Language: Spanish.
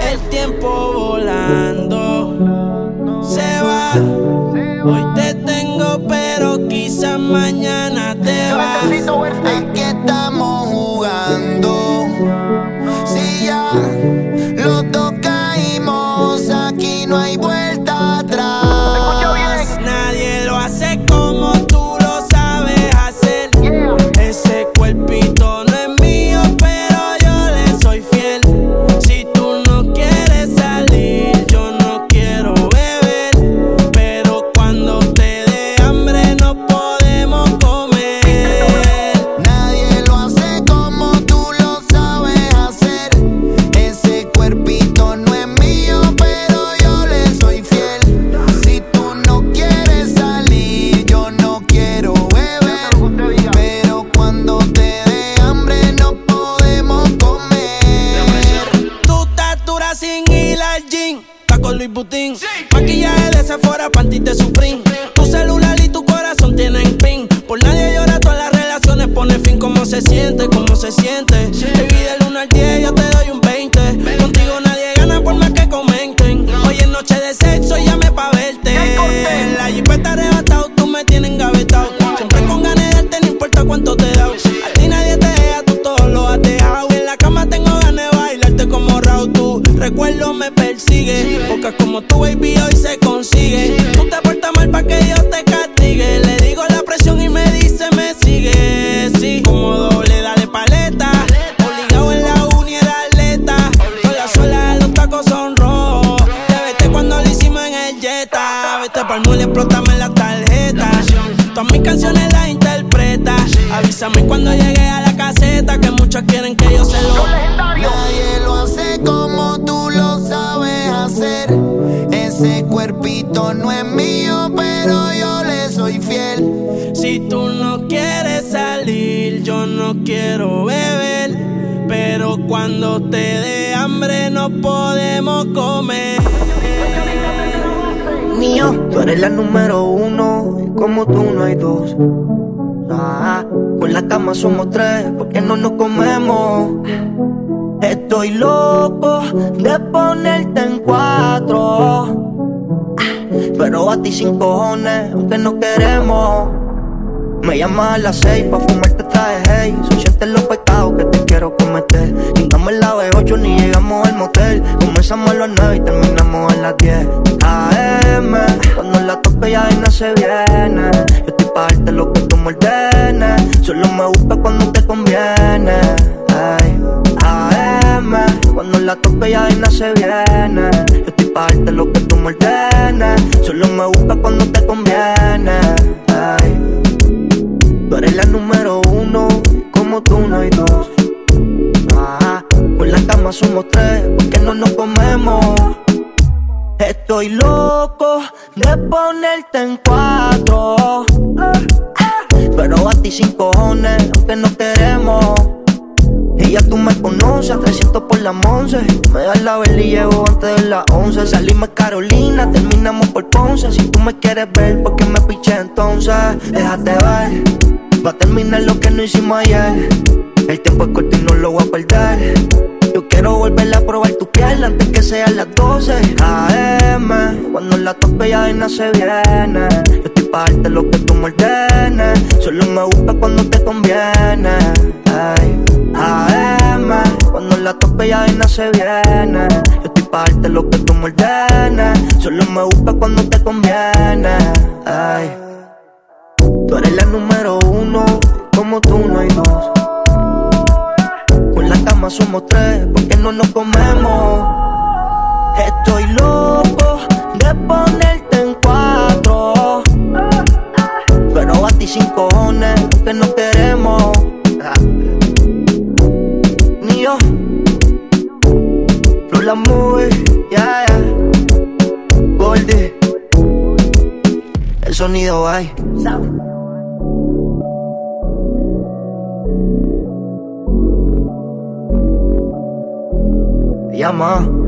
El tiempo volando se va. Hoy te tengo, pero quizás mañana te vas. ¿A qué estamos de Supreme. Tu celular y tu corazón tienen pin. Por nadie llora, todas las relaciones pone fin. ¿Cómo se siente? ¿Cómo se siente? Baby, del 1 al 10 yo te doy un 20. Contigo nadie gana por más que comenten. Hoy es noche de sexo, llame pa' verte. En la jipeta arrebatado, tú me tienes engavetado. Siempre con ganas de darte, no importa cuánto te da. A ti nadie te deja, tú todo lo has dejado. En la cama tengo ganas de bailarte como Raúl. Tu recuerdo me persigue. Pocas como tu baby hoy se consigue. Explótame la tarjeta. Todas mis canciones las interpreta. Avísame cuando llegue a la caseta. Que muchos quieren que yo se lo. Nadie lo hace como tú lo sabes hacer. Ese cuerpito no es mío, pero yo le soy fiel. Si tú no quieres salir, yo no quiero beber. Pero cuando te dé hambre, no podemos comer. Tú eres la número uno, y como tú no hay dos. Ah, con la cama somos tres, porque no nos comemos. Estoy loco de ponerte en cuatro. Pero a ti sin cojones, aunque no queremos. Me llamas a las seis pa' fumarte traje hey Son los pecados que te quiero cometer Llegamos en la B8 ni llegamos al motel Comenzamos a las 9 y terminamos a las 10 Cuando la toque ya no se viene. Yo estoy pa' darte lo que tú me ordenes Solo me busca cuando te conviene. Ay, AM Cuando la toque ya no se viene. Yo estoy pa' darte lo que tú me ordenes Solo me busca cuando te conviene Estoy loco de ponerte en cuatro. Pero a ti sin cojones, aunque no queremos. Y ya tú me conoces, a 300 por la once. Me das la vela y llego antes de las 11. Salimos Carolina, terminamos por Ponce. Si tú me quieres ver, ¿por qué me piché entonces? Déjate ver, va a terminar lo que no hicimos ayer. El tiempo es corto y no lo voy a perder. Yo quiero volver a probar tu piel antes que sean las 12 AM. Cuando la tope ya se viene. Yo estoy pa' darte lo que tú me ordenes. Solo me busca cuando te conviene. Ay, AM. Cuando la tope ya no se viene. Yo estoy pa' darte lo que tú me ordenes. Solo me busca cuando te conviene. Ay, tú eres la número uno. Como tú no hay dos. Con la cama somos tres, porque no nos comemos. Estoy loco de ponerte en cuatro. Pero a ti sin cojones, que no queremos. Ni yo. La movie, ya, yeah, Goldie. El sonido hay. Llama.